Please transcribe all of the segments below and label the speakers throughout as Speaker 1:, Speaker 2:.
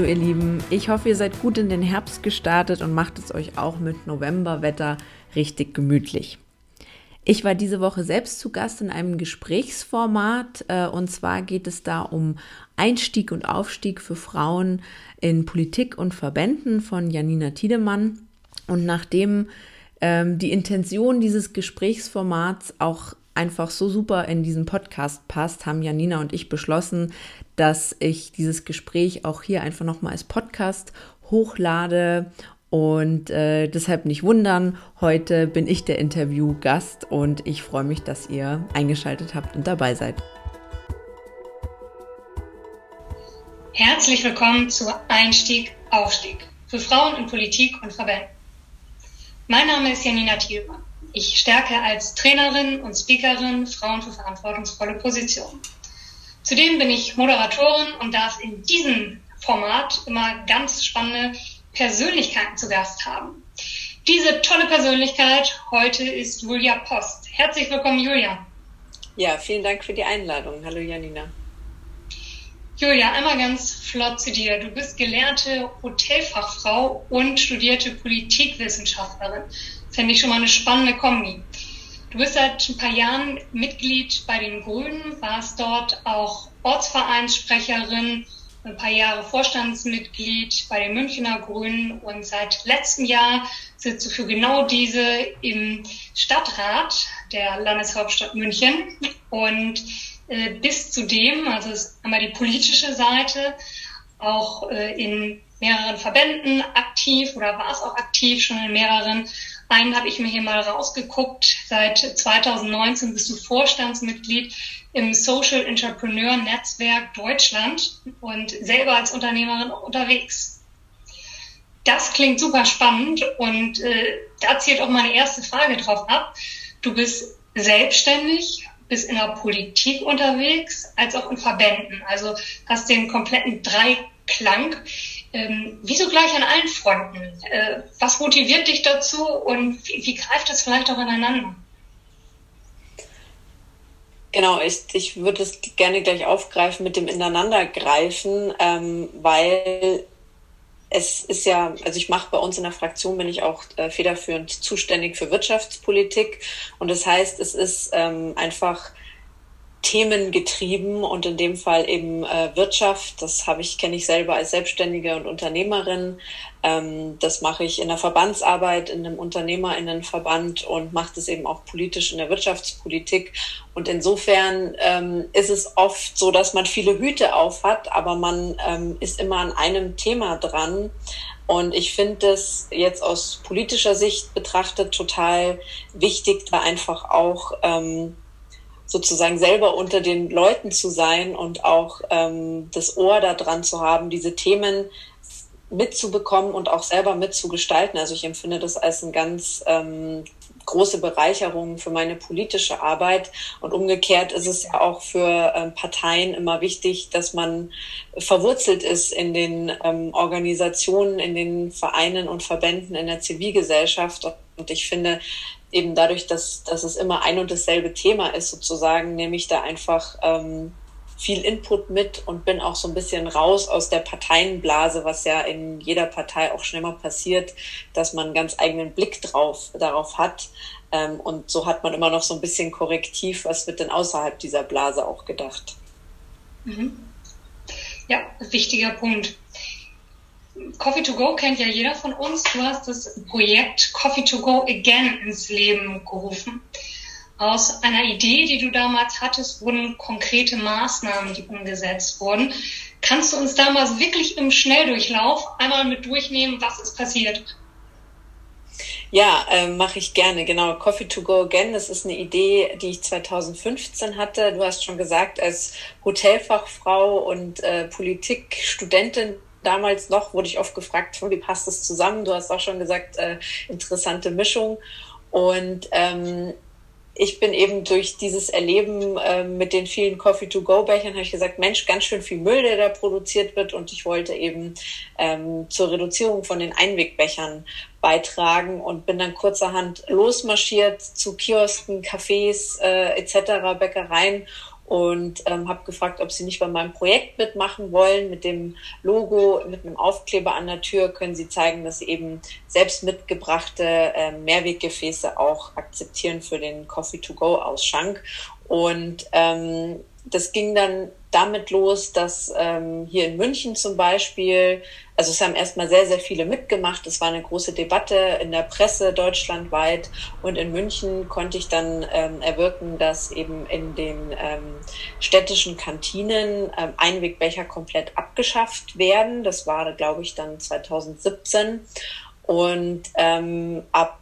Speaker 1: Ihr Lieben, ich hoffe, ihr seid gut in den Herbst gestartet und macht es euch auch mit Novemberwetter richtig gemütlich. Ich war diese Woche selbst zu Gast in einem Gesprächsformat äh, und zwar geht es da um Einstieg und Aufstieg für Frauen in Politik und Verbänden von Janina Tiedemann. Und nachdem ähm, die Intention dieses Gesprächsformats auch einfach so super in diesen Podcast passt, haben Janina und ich beschlossen, dass ich dieses Gespräch auch hier einfach nochmal als Podcast hochlade und äh, deshalb nicht wundern, heute bin ich der Interviewgast und ich freue mich, dass ihr eingeschaltet habt und dabei seid.
Speaker 2: Herzlich willkommen zu Einstieg, Aufstieg für Frauen in Politik und Verbänden. Mein Name ist Janina Thielmann. Ich stärke als Trainerin und Speakerin Frauen für verantwortungsvolle Positionen. Zudem bin ich Moderatorin und darf in diesem Format immer ganz spannende Persönlichkeiten zu Gast haben. Diese tolle Persönlichkeit heute ist Julia Post. Herzlich willkommen, Julia.
Speaker 1: Ja, vielen Dank für die Einladung. Hallo, Janina.
Speaker 2: Julia, einmal ganz flott zu dir. Du bist gelernte Hotelfachfrau und studierte Politikwissenschaftlerin. Fände ich schon mal eine spannende Kombi. Du bist seit ein paar Jahren Mitglied bei den Grünen, warst dort auch Ortsvereinssprecherin ein paar Jahre Vorstandsmitglied bei den Münchner Grünen und seit letztem Jahr sitzt du für genau diese im Stadtrat der Landeshauptstadt München und äh, bis zudem, also ist einmal die politische Seite, auch äh, in mehreren Verbänden aktiv oder war es auch aktiv schon in mehreren. Einen habe ich mir hier mal rausgeguckt. Seit 2019 bist du Vorstandsmitglied im Social Entrepreneur Netzwerk Deutschland und selber als Unternehmerin unterwegs. Das klingt super spannend und äh, da zielt auch meine erste Frage drauf ab. Du bist selbstständig, bist in der Politik unterwegs, als auch in Verbänden. Also hast den kompletten Dreiklang. Ähm, wieso gleich an allen Fronten? Äh, was motiviert dich dazu und wie, wie greift das vielleicht auch ineinander?
Speaker 3: Genau, ich, ich würde es gerne gleich aufgreifen mit dem Ineinandergreifen, ähm, weil es ist ja, also ich mache bei uns in der Fraktion, bin ich auch äh, federführend zuständig für Wirtschaftspolitik und das heißt, es ist ähm, einfach Themen getrieben und in dem Fall eben äh, Wirtschaft. Das habe ich kenne ich selber als Selbstständige und Unternehmerin. Ähm, das mache ich in der Verbandsarbeit in einem Unternehmerinnenverband und mache das eben auch politisch in der Wirtschaftspolitik. Und insofern ähm, ist es oft so, dass man viele Hüte auf hat, aber man ähm, ist immer an einem Thema dran. Und ich finde es jetzt aus politischer Sicht betrachtet total wichtig, da einfach auch ähm, sozusagen selber unter den Leuten zu sein und auch ähm, das Ohr da dran zu haben, diese Themen mitzubekommen und auch selber mitzugestalten. Also ich empfinde das als eine ganz ähm, große Bereicherung für meine politische Arbeit. Und umgekehrt ist es ja auch für ähm, Parteien immer wichtig, dass man verwurzelt ist in den ähm, Organisationen, in den Vereinen und Verbänden in der Zivilgesellschaft. Und ich finde, eben dadurch, dass, dass es immer ein und dasselbe Thema ist, sozusagen, nehme ich da einfach ähm, viel Input mit und bin auch so ein bisschen raus aus der Parteienblase, was ja in jeder Partei auch schnell mal passiert, dass man einen ganz eigenen Blick drauf, darauf hat. Ähm, und so hat man immer noch so ein bisschen Korrektiv, was wird denn außerhalb dieser Blase auch gedacht.
Speaker 2: Mhm. Ja, wichtiger Punkt. Coffee to Go kennt ja jeder von uns. Du hast das Projekt Coffee to Go Again ins Leben gerufen. Aus einer Idee, die du damals hattest, wurden konkrete Maßnahmen, die umgesetzt wurden. Kannst du uns damals wirklich im Schnelldurchlauf einmal mit durchnehmen, was ist passiert?
Speaker 3: Ja, äh, mache ich gerne. Genau, Coffee to Go Again, das ist eine Idee, die ich 2015 hatte. Du hast schon gesagt, als Hotelfachfrau und äh, Politikstudentin damals noch, wurde ich oft gefragt, wie passt das zusammen? Du hast auch schon gesagt, äh, interessante Mischung. Und ähm, ich bin eben durch dieses Erleben äh, mit den vielen Coffee-to-Go-Bechern, habe ich gesagt, Mensch, ganz schön viel Müll, der da produziert wird. Und ich wollte eben ähm, zur Reduzierung von den Einwegbechern beitragen und bin dann kurzerhand losmarschiert zu Kiosken, Cafés äh, etc., Bäckereien und ähm, habe gefragt, ob sie nicht bei meinem Projekt mitmachen wollen. Mit dem Logo, mit einem Aufkleber an der Tür können sie zeigen, dass sie eben selbst mitgebrachte äh, Mehrweggefäße auch akzeptieren für den Coffee-to-Go-Ausschank. Und ähm, das ging dann damit los, dass ähm, hier in München zum Beispiel, also es haben erstmal sehr, sehr viele mitgemacht. Es war eine große Debatte in der Presse deutschlandweit. Und in München konnte ich dann ähm, erwirken, dass eben in den ähm, städtischen Kantinen ähm, Einwegbecher komplett abgeschafft werden. Das war, glaube ich, dann 2017. Und ähm, ab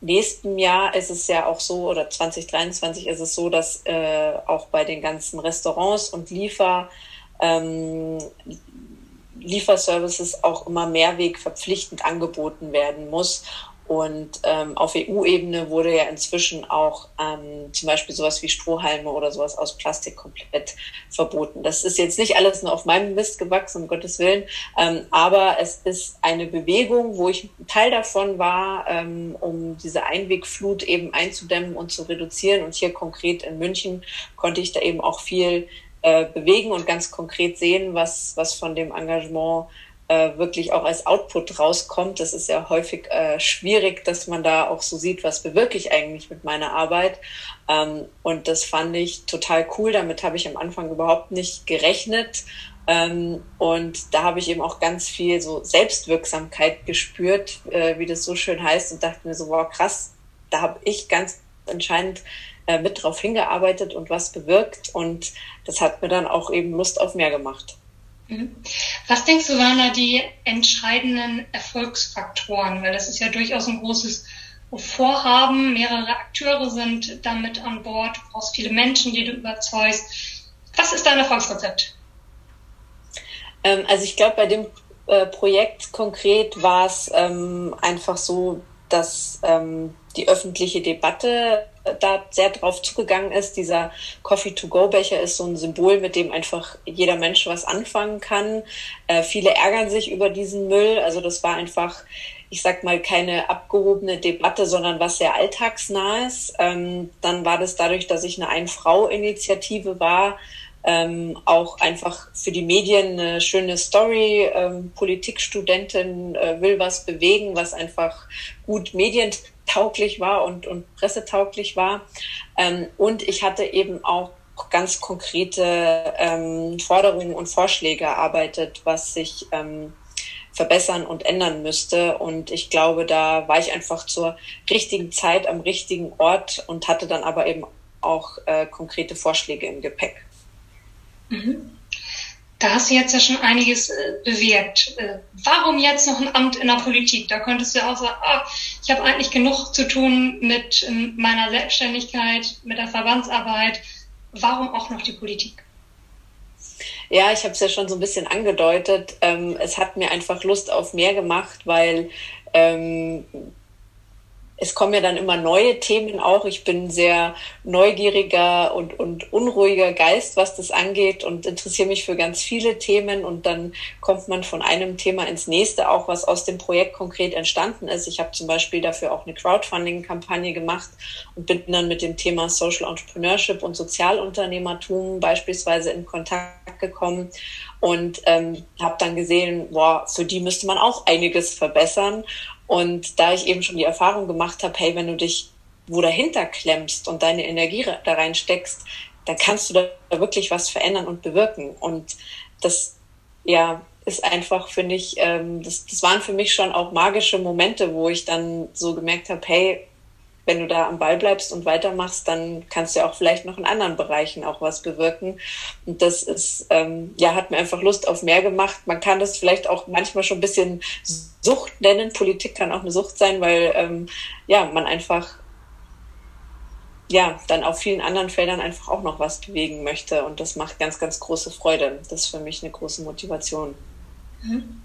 Speaker 3: nächsten Jahr ist es ja auch so, oder 2023 ist es so, dass äh, auch bei den ganzen Restaurants und Liefer, ähm, Lieferservices auch immer Mehrweg verpflichtend angeboten werden muss. Und ähm, auf EU-Ebene wurde ja inzwischen auch ähm, zum Beispiel sowas wie Strohhalme oder sowas aus Plastik komplett verboten. Das ist jetzt nicht alles nur auf meinem Mist gewachsen, um Gottes Willen, ähm, aber es ist eine Bewegung, wo ich Teil davon war, ähm, um diese Einwegflut eben einzudämmen und zu reduzieren. Und hier konkret in München konnte ich da eben auch viel äh, bewegen und ganz konkret sehen, was, was von dem Engagement äh, wirklich auch als Output rauskommt. Das ist ja häufig äh, schwierig, dass man da auch so sieht, was bewirke ich eigentlich mit meiner Arbeit. Ähm, und das fand ich total cool. Damit habe ich am Anfang überhaupt nicht gerechnet. Ähm, und da habe ich eben auch ganz viel so Selbstwirksamkeit gespürt, äh, wie das so schön heißt, und dachte mir so, wow, krass, da habe ich ganz entscheidend äh, mit drauf hingearbeitet und was bewirkt. Und das hat mir dann auch eben Lust auf mehr gemacht.
Speaker 2: Mhm. Was denkst du, waren da die entscheidenden Erfolgsfaktoren? Weil das ist ja durchaus ein großes Vorhaben. Mehrere Akteure sind damit an Bord. Du brauchst viele Menschen, die du überzeugst. Was ist dein Erfolgsrezept?
Speaker 3: Ähm, also ich glaube, bei dem äh, Projekt konkret war es ähm, einfach so, dass ähm, die öffentliche Debatte da sehr drauf zugegangen ist. Dieser Coffee-to-go-Becher ist so ein Symbol, mit dem einfach jeder Mensch was anfangen kann. Äh, viele ärgern sich über diesen Müll. Also das war einfach, ich sag mal, keine abgehobene Debatte, sondern was sehr alltagsnahes. Ähm, dann war das dadurch, dass ich eine Ein-Frau-Initiative war, ähm, auch einfach für die Medien eine schöne Story. Ähm, Politikstudentin äh, will was bewegen, was einfach gut Medien tauglich war und, und pressetauglich war. Ähm, und ich hatte eben auch ganz konkrete ähm, Forderungen und Vorschläge erarbeitet, was sich ähm, verbessern und ändern müsste. Und ich glaube, da war ich einfach zur richtigen Zeit am richtigen Ort und hatte dann aber eben auch äh, konkrete Vorschläge im Gepäck.
Speaker 2: Mhm da hast du jetzt ja schon einiges äh, bewirkt. Äh, warum jetzt noch ein Amt in der Politik? Da könntest du auch sagen, ah, ich habe eigentlich genug zu tun mit ähm, meiner Selbstständigkeit, mit der Verbandsarbeit. Warum auch noch die Politik?
Speaker 3: Ja, ich habe es ja schon so ein bisschen angedeutet. Ähm, es hat mir einfach Lust auf mehr gemacht, weil ähm, es kommen ja dann immer neue Themen auch. Ich bin sehr neugieriger und, und unruhiger Geist, was das angeht und interessiere mich für ganz viele Themen und dann kommt man von einem Thema ins nächste, auch was aus dem Projekt konkret entstanden ist. Ich habe zum Beispiel dafür auch eine Crowdfunding-Kampagne gemacht und bin dann mit dem Thema Social Entrepreneurship und Sozialunternehmertum beispielsweise in Kontakt gekommen und ähm, habe dann gesehen, boah, für die müsste man auch einiges verbessern und da ich eben schon die Erfahrung gemacht habe, hey, wenn du dich wo dahinter klemmst und deine Energie da reinsteckst, dann kannst du da wirklich was verändern und bewirken. Und das, ja, ist einfach, finde ich, ähm, das, das waren für mich schon auch magische Momente, wo ich dann so gemerkt habe, hey, wenn du da am Ball bleibst und weitermachst, dann kannst du ja auch vielleicht noch in anderen Bereichen auch was bewirken. Und das ist, ähm, ja, hat mir einfach Lust auf mehr gemacht. Man kann das vielleicht auch manchmal schon ein bisschen Sucht nennen. Politik kann auch eine Sucht sein, weil ähm, ja, man einfach ja, dann auf vielen anderen Feldern einfach auch noch was bewegen möchte. Und das macht ganz, ganz große Freude. Das ist für mich eine große Motivation.
Speaker 2: Mhm.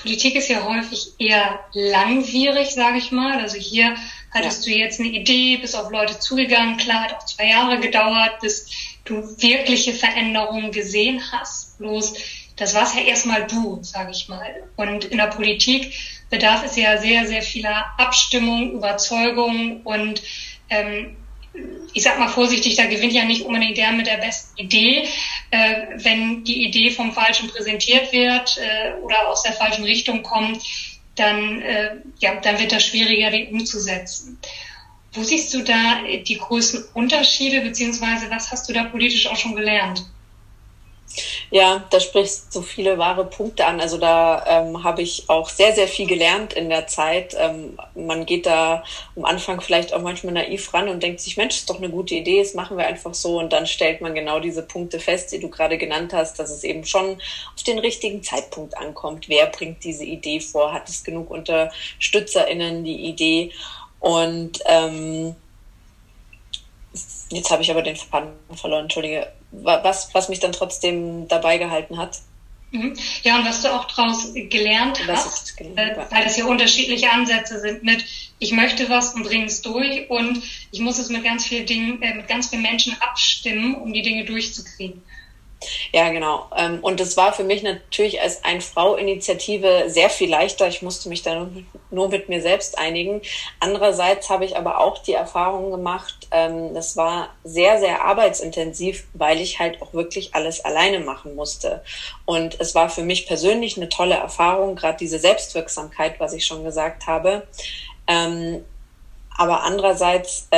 Speaker 2: Politik ist ja häufig eher langwierig, sage ich mal. Also hier hattest ja. du jetzt eine Idee, bist auf Leute zugegangen. Klar, hat auch zwei Jahre gedauert, bis du wirkliche Veränderungen gesehen hast. Bloß, das war's ja erstmal du, sage ich mal. Und in der Politik bedarf es ja sehr, sehr vieler Abstimmung, Überzeugung und ähm, ich sag mal vorsichtig, da gewinnt ja nicht unbedingt der mit der besten Idee. Äh, wenn die Idee vom Falschen präsentiert wird äh, oder aus der falschen Richtung kommt, dann, äh, ja, dann wird das schwieriger, umzusetzen. Wo siehst du da die größten Unterschiede, beziehungsweise was hast du da politisch auch schon gelernt?
Speaker 3: Ja, da sprichst du viele wahre Punkte an. Also da ähm, habe ich auch sehr, sehr viel gelernt in der Zeit. Ähm, man geht da am Anfang vielleicht auch manchmal naiv ran und denkt sich, Mensch, ist doch eine gute Idee, das machen wir einfach so. Und dann stellt man genau diese Punkte fest, die du gerade genannt hast, dass es eben schon auf den richtigen Zeitpunkt ankommt. Wer bringt diese Idee vor? Hat es genug UnterstützerInnen, die Idee? Und ähm, jetzt habe ich aber den Faden verloren, entschuldige was, was mich dann trotzdem dabei gehalten hat.
Speaker 2: Mhm. Ja, und was du auch daraus gelernt das hast, gelernt, äh, weil das ja unterschiedliche Ansätze sind mit, ich möchte was und bringe es durch und ich muss es mit ganz vielen Dingen, äh, mit ganz vielen Menschen abstimmen, um die Dinge durchzukriegen.
Speaker 3: Ja, genau. Ähm, und es war für mich natürlich als Ein-Frau-Initiative sehr viel leichter. Ich musste mich da nur mit mir selbst einigen. Andererseits habe ich aber auch die Erfahrung gemacht, ähm, das war sehr, sehr arbeitsintensiv, weil ich halt auch wirklich alles alleine machen musste. Und es war für mich persönlich eine tolle Erfahrung, gerade diese Selbstwirksamkeit, was ich schon gesagt habe. Ähm, aber andererseits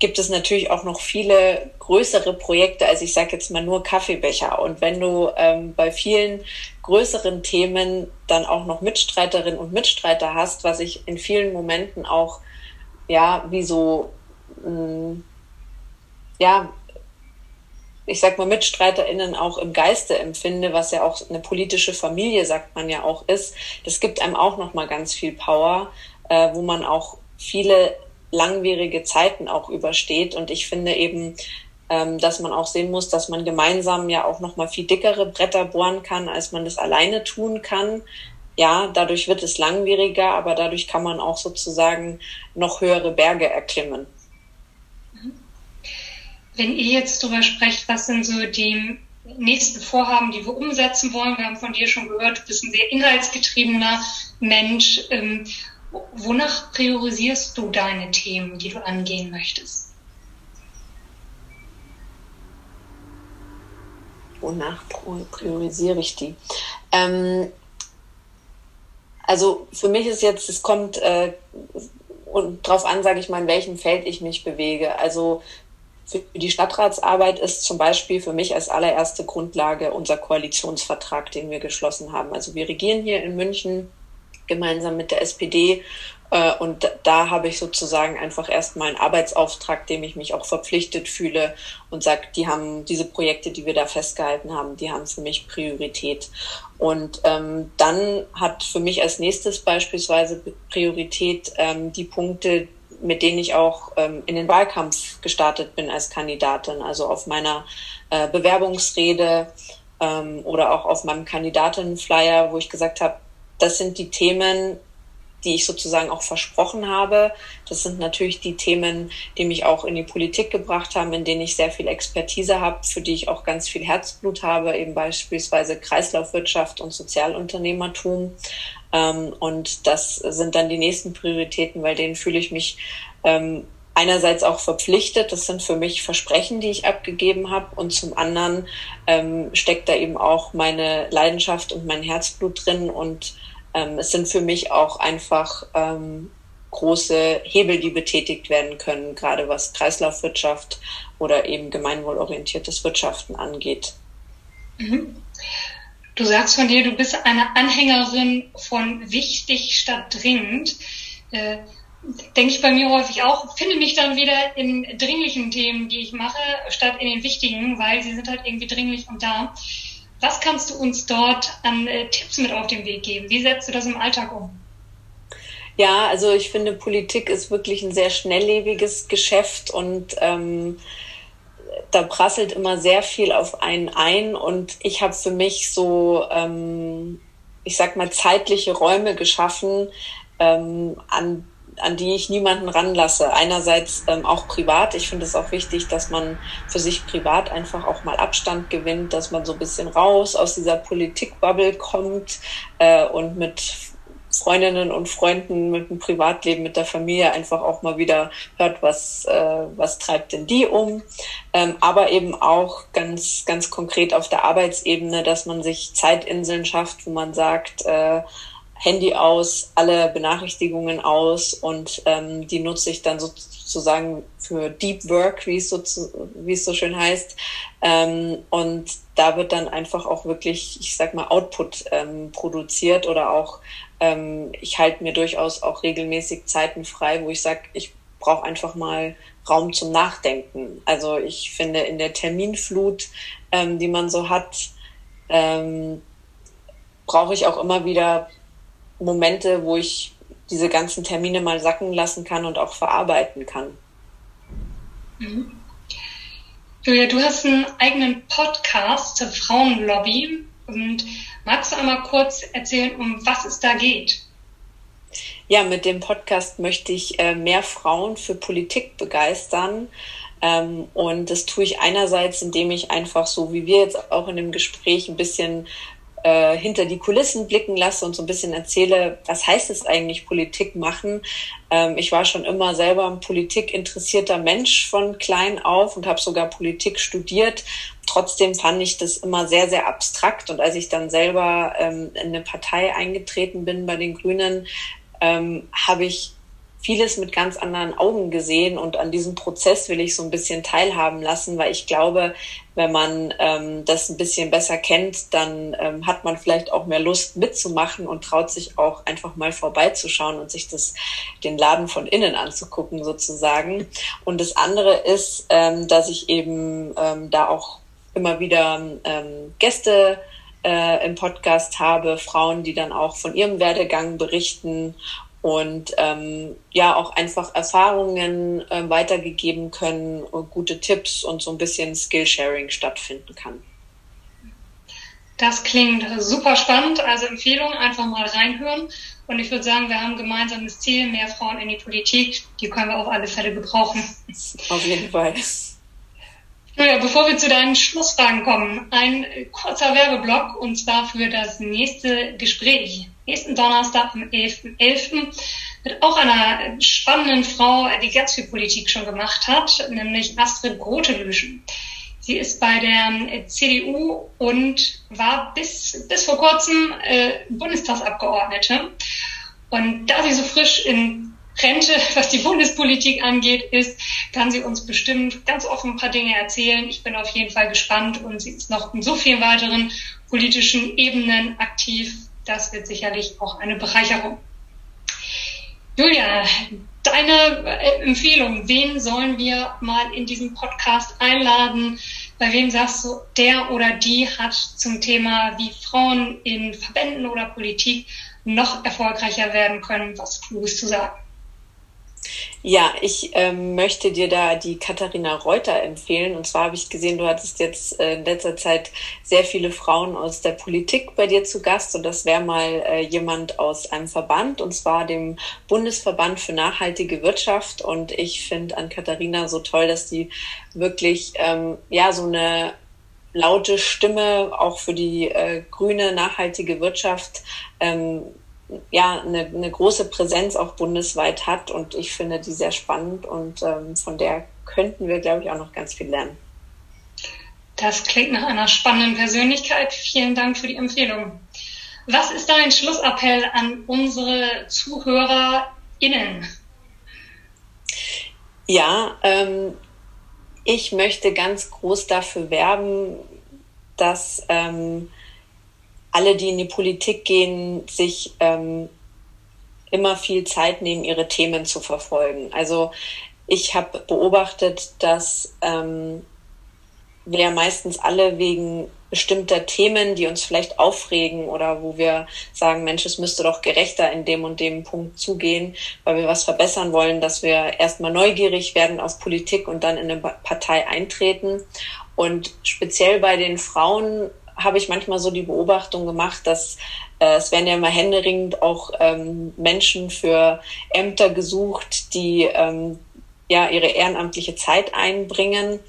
Speaker 3: gibt es natürlich auch noch viele größere Projekte, als ich sage jetzt mal nur Kaffeebecher. Und wenn du ähm, bei vielen größeren Themen dann auch noch Mitstreiterinnen und Mitstreiter hast, was ich in vielen Momenten auch ja wie so mh, mm, ja ich sag mal MitstreiterInnen auch im Geiste empfinde, was ja auch eine politische Familie, sagt man ja auch ist, das gibt einem auch noch mal ganz viel Power, äh, wo man auch viele langwierige Zeiten auch übersteht. Und ich finde eben, ähm, dass man auch sehen muss, dass man gemeinsam ja auch noch mal viel dickere Bretter bohren kann, als man das alleine tun kann. Ja, dadurch wird es langwieriger, aber dadurch kann man auch sozusagen noch höhere Berge erklimmen.
Speaker 2: Wenn ihr jetzt darüber sprecht, was sind so die nächsten Vorhaben, die wir umsetzen wollen? Wir haben von dir schon gehört, du bist ein sehr inhaltsgetriebener Mensch. Wonach priorisierst du deine Themen, die du angehen möchtest?
Speaker 3: Wonach priorisiere ich die? Ähm, also für mich ist jetzt, es kommt äh, und darauf an, sage ich mal, in welchem Feld ich mich bewege. Also für die Stadtratsarbeit ist zum Beispiel für mich als allererste Grundlage unser Koalitionsvertrag, den wir geschlossen haben. Also wir regieren hier in München gemeinsam mit der SPD. Äh, und da habe ich sozusagen einfach erstmal einen Arbeitsauftrag, dem ich mich auch verpflichtet fühle und sage, die haben diese Projekte, die wir da festgehalten haben, die haben für mich Priorität. Und ähm, dann hat für mich als nächstes beispielsweise Priorität ähm, die Punkte, mit denen ich auch ähm, in den Wahlkampf gestartet bin als Kandidatin. Also auf meiner äh, Bewerbungsrede ähm, oder auch auf meinem Kandidatinnenflyer, wo ich gesagt habe, das sind die Themen, die ich sozusagen auch versprochen habe. Das sind natürlich die Themen, die mich auch in die Politik gebracht haben, in denen ich sehr viel Expertise habe, für die ich auch ganz viel Herzblut habe, eben beispielsweise Kreislaufwirtschaft und Sozialunternehmertum. Ähm, und das sind dann die nächsten Prioritäten, weil denen fühle ich mich ähm, einerseits auch verpflichtet. Das sind für mich Versprechen, die ich abgegeben habe. Und zum anderen ähm, steckt da eben auch meine Leidenschaft und mein Herzblut drin und ähm, es sind für mich auch einfach ähm, große Hebel, die betätigt werden können, gerade was
Speaker 2: Du sagst von dir, du bist eine Anhängerin von wichtig statt dringend. Äh, denke ich bei mir häufig auch, finde mich dann wieder in dringlichen Themen, die ich mache, statt in den wichtigen, weil sie sind halt irgendwie dringlich und da. Was kannst du uns dort an äh, Tipps mit auf den Weg geben? Wie setzt du das im Alltag um?
Speaker 3: Ja, also ich finde, Politik ist wirklich ein sehr schnelllebiges Geschäft und ähm, da prasselt immer sehr viel auf einen ein und ich habe für mich so, ähm, ich sag mal, zeitliche Räume geschaffen, ähm, an an die ich niemanden ranlasse. Einerseits ähm, auch privat. Ich finde es auch wichtig, dass man für sich privat einfach auch mal Abstand gewinnt, dass man so ein bisschen raus aus dieser Politikbubble kommt äh, und mit Freundinnen und Freunden mit dem Privatleben, mit der Familie einfach auch mal wieder hört, was, äh, was treibt denn die um. Ähm, aber eben auch ganz, ganz konkret auf der Arbeitsebene, dass man sich Zeitinseln schafft, wo man sagt, äh, Handy aus, alle Benachrichtigungen aus und ähm, die nutze ich dann sozusagen für Deep Work, wie es so, wie es so schön heißt. Ähm, und da wird dann einfach auch wirklich, ich sag mal, Output ähm, produziert oder auch ähm, ich halte mir durchaus auch regelmäßig Zeiten frei, wo ich sage, ich brauche einfach mal Raum zum Nachdenken. Also ich finde in der Terminflut, ähm, die man so hat, ähm, brauche ich auch immer wieder Momente, wo ich diese ganzen Termine mal sacken lassen kann und auch verarbeiten kann.
Speaker 2: Mhm. Julia, du hast einen eigenen Podcast zur Frauenlobby und magst du einmal kurz erzählen, um was es da geht?
Speaker 3: Ja, mit dem Podcast möchte ich äh, mehr Frauen für Politik begeistern. Ähm, und das tue ich einerseits, indem ich einfach so, wie wir jetzt auch in dem Gespräch ein bisschen äh, hinter die Kulissen blicken lasse und so ein bisschen erzähle, was heißt es eigentlich Politik machen. Ähm, ich war schon immer selber ein Politik interessierter Mensch von klein auf und habe sogar Politik studiert. Trotzdem fand ich das immer sehr, sehr abstrakt. Und als ich dann selber ähm, in eine Partei eingetreten bin bei den Grünen, ähm, habe ich vieles mit ganz anderen Augen gesehen und an diesem Prozess will ich so ein bisschen teilhaben lassen, weil ich glaube, wenn man ähm, das ein bisschen besser kennt, dann ähm, hat man vielleicht auch mehr Lust mitzumachen und traut sich auch einfach mal vorbeizuschauen und sich das den Laden von innen anzugucken sozusagen. Und das andere ist, ähm, dass ich eben ähm, da auch immer wieder ähm, Gäste äh, im Podcast habe, Frauen, die dann auch von ihrem Werdegang berichten und ähm, ja auch einfach Erfahrungen äh, weitergegeben können, gute Tipps und so ein bisschen Skillsharing stattfinden kann.
Speaker 2: Das klingt super spannend. Also Empfehlung, einfach mal reinhören. Und ich würde sagen, wir haben ein gemeinsames Ziel, mehr Frauen in die Politik. Die können wir auf alle Fälle gebrauchen.
Speaker 3: Auf jeden Fall.
Speaker 2: Julia, bevor wir zu deinen Schlussfragen kommen, ein kurzer Werbeblock und zwar für das nächste Gespräch. Nächsten Donnerstag am 11.11. .11. mit auch einer spannenden Frau, die ganz viel Politik schon gemacht hat, nämlich Astrid Grotelüschen. Sie ist bei der CDU und war bis, bis vor kurzem äh, Bundestagsabgeordnete. Und da sie so frisch in Rente, was die Bundespolitik angeht, ist, kann sie uns bestimmt ganz offen ein paar Dinge erzählen. Ich bin auf jeden Fall gespannt und sie ist noch in so vielen weiteren politischen Ebenen aktiv. Das wird sicherlich auch eine Bereicherung. Julia, deine äh, Empfehlung, wen sollen wir mal in diesem Podcast einladen? Bei wem sagst du, der oder die hat zum Thema, wie Frauen in Verbänden oder Politik noch erfolgreicher werden können, was Kluges zu sagen?
Speaker 3: Ja, ich ähm, möchte dir da die Katharina Reuter empfehlen. Und zwar habe ich gesehen, du hattest jetzt äh, in letzter Zeit sehr viele Frauen aus der Politik bei dir zu Gast. Und das wäre mal äh, jemand aus einem Verband, und zwar dem Bundesverband für nachhaltige Wirtschaft. Und ich finde an Katharina so toll, dass die wirklich ähm, ja so eine laute Stimme auch für die äh, grüne nachhaltige Wirtschaft ähm, ja eine, eine große Präsenz auch bundesweit hat und ich finde die sehr spannend und ähm, von der könnten wir, glaube ich, auch noch ganz viel lernen.
Speaker 2: Das klingt nach einer spannenden Persönlichkeit. Vielen Dank für die Empfehlung. Was ist dein Schlussappell an unsere ZuhörerInnen?
Speaker 3: Ja, ähm, ich möchte ganz groß dafür werben, dass ähm, alle, die in die Politik gehen, sich ähm, immer viel Zeit nehmen, ihre Themen zu verfolgen. Also ich habe beobachtet, dass ähm, wir meistens alle wegen bestimmter Themen, die uns vielleicht aufregen oder wo wir sagen, Mensch, es müsste doch gerechter in dem und dem Punkt zugehen, weil wir was verbessern wollen, dass wir erstmal neugierig werden auf Politik und dann in eine Partei eintreten. Und speziell bei den Frauen habe ich manchmal so die Beobachtung gemacht, dass äh, es werden ja immer händeringend auch ähm, Menschen für Ämter gesucht, die ähm, ja ihre ehrenamtliche Zeit einbringen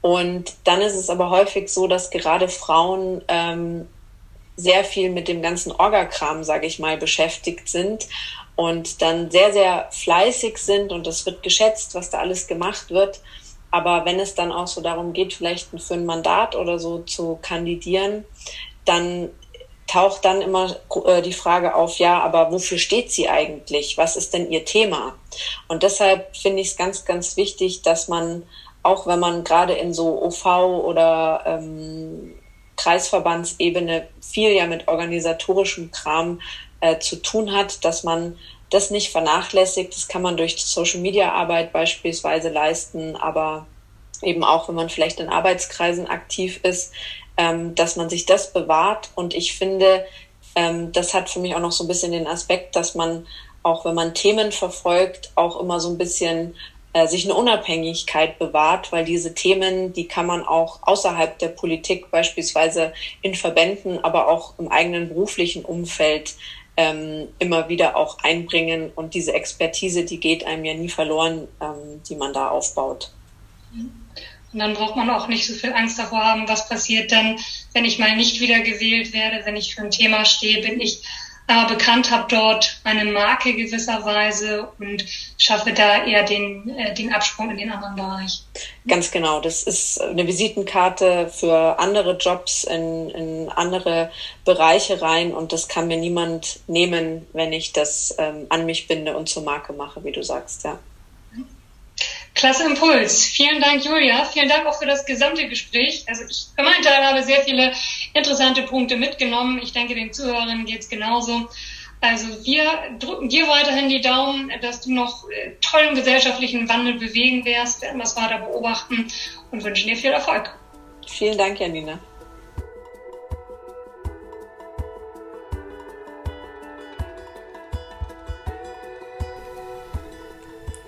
Speaker 3: und dann ist es aber häufig so, dass gerade Frauen ähm, sehr viel mit dem ganzen Orgakram, sage ich mal, beschäftigt sind und dann sehr, sehr fleißig sind und es wird geschätzt, was da alles gemacht wird. Aber wenn es dann auch so darum geht, vielleicht für ein Mandat oder so zu kandidieren, dann taucht dann immer äh, die Frage auf, ja, aber wofür steht sie eigentlich? Was ist denn ihr Thema? Und deshalb finde ich es ganz, ganz wichtig, dass man auch wenn man gerade in so OV oder ähm, Kreisverbandsebene viel ja mit organisatorischem Kram äh, zu tun hat, dass man das nicht vernachlässigt. Das kann man durch Social Media Arbeit beispielsweise leisten, aber eben auch, wenn man vielleicht in Arbeitskreisen aktiv ist, ähm, dass man sich das bewahrt. Und ich finde, ähm, das hat für mich auch noch so ein bisschen den Aspekt, dass man auch wenn man Themen verfolgt, auch immer so ein bisschen äh, sich eine Unabhängigkeit bewahrt, weil diese Themen, die kann man auch außerhalb der Politik, beispielsweise in Verbänden, aber auch im eigenen beruflichen Umfeld ähm, immer wieder auch einbringen. Und diese Expertise, die geht einem ja nie verloren, ähm, die man da aufbaut.
Speaker 2: Und dann braucht man auch nicht so viel Angst davor haben, was passiert dann, wenn ich mal nicht wieder gewählt werde, wenn ich für ein Thema stehe, bin ich äh, bekannt, habe dort eine Marke gewisserweise und schaffe da eher den, äh, den Absprung in den anderen Bereich.
Speaker 3: Ganz genau. Das ist eine Visitenkarte für andere Jobs in, in andere Bereiche rein und das kann mir niemand nehmen, wenn ich das ähm, an mich binde und zur Marke mache, wie du sagst, ja.
Speaker 2: Klasse Impuls. Vielen Dank, Julia. Vielen Dank auch für das gesamte Gespräch. Also ich für meinen Teil habe sehr viele interessante Punkte mitgenommen. Ich denke, den Zuhörern geht es genauso. Also wir drücken dir weiterhin die Daumen, dass du noch äh, tollen gesellschaftlichen Wandel bewegen wirst, werden das weiter beobachten und wünschen dir viel Erfolg.
Speaker 3: Vielen Dank, Janina.